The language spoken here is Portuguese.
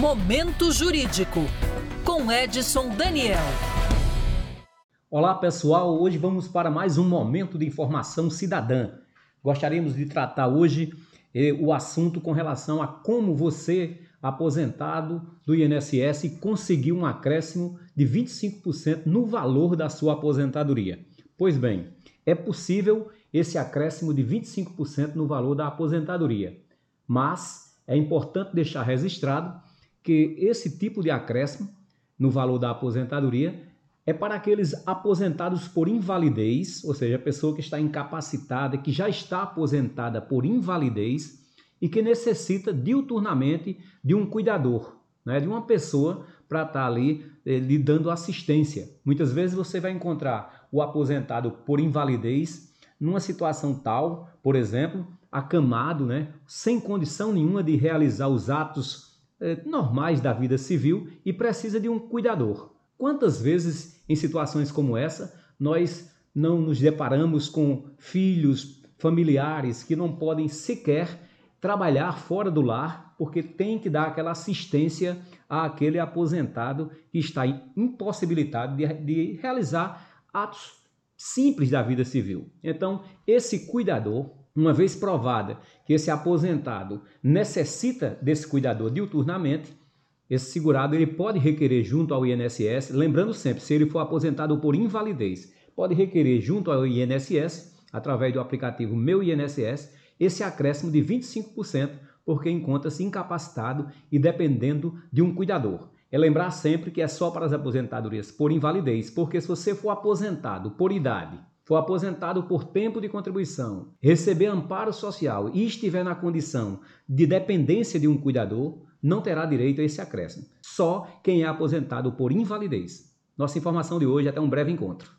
Momento Jurídico, com Edson Daniel. Olá pessoal, hoje vamos para mais um momento de informação cidadã. Gostaríamos de tratar hoje eh, o assunto com relação a como você, aposentado do INSS, conseguiu um acréscimo de 25% no valor da sua aposentadoria. Pois bem, é possível esse acréscimo de 25% no valor da aposentadoria, mas é importante deixar registrado que esse tipo de acréscimo no valor da aposentadoria é para aqueles aposentados por invalidez, ou seja, a pessoa que está incapacitada, que já está aposentada por invalidez e que necessita diuturnamente de um cuidador, né, de uma pessoa para estar ali eh, lhe dando assistência. Muitas vezes você vai encontrar o aposentado por invalidez numa situação tal, por exemplo, acamado, né, sem condição nenhuma de realizar os atos é, normais da vida civil e precisa de um cuidador. Quantas vezes, em situações como essa, nós não nos deparamos com filhos, familiares que não podem sequer trabalhar fora do lar porque tem que dar aquela assistência àquele aposentado que está impossibilitado de, de realizar atos simples da vida civil. Então, esse cuidador uma vez provada que esse aposentado necessita desse cuidador diuturnamente, esse segurado ele pode requerer junto ao INSS, lembrando sempre, se ele for aposentado por invalidez, pode requerer junto ao INSS, através do aplicativo Meu INSS, esse acréscimo de 25%, porque encontra-se incapacitado e dependendo de um cuidador. É lembrar sempre que é só para as aposentadorias por invalidez, porque se você for aposentado por idade, for aposentado por tempo de contribuição, receber amparo social e estiver na condição de dependência de um cuidador, não terá direito a esse acréscimo. Só quem é aposentado por invalidez. Nossa informação de hoje, até um breve encontro.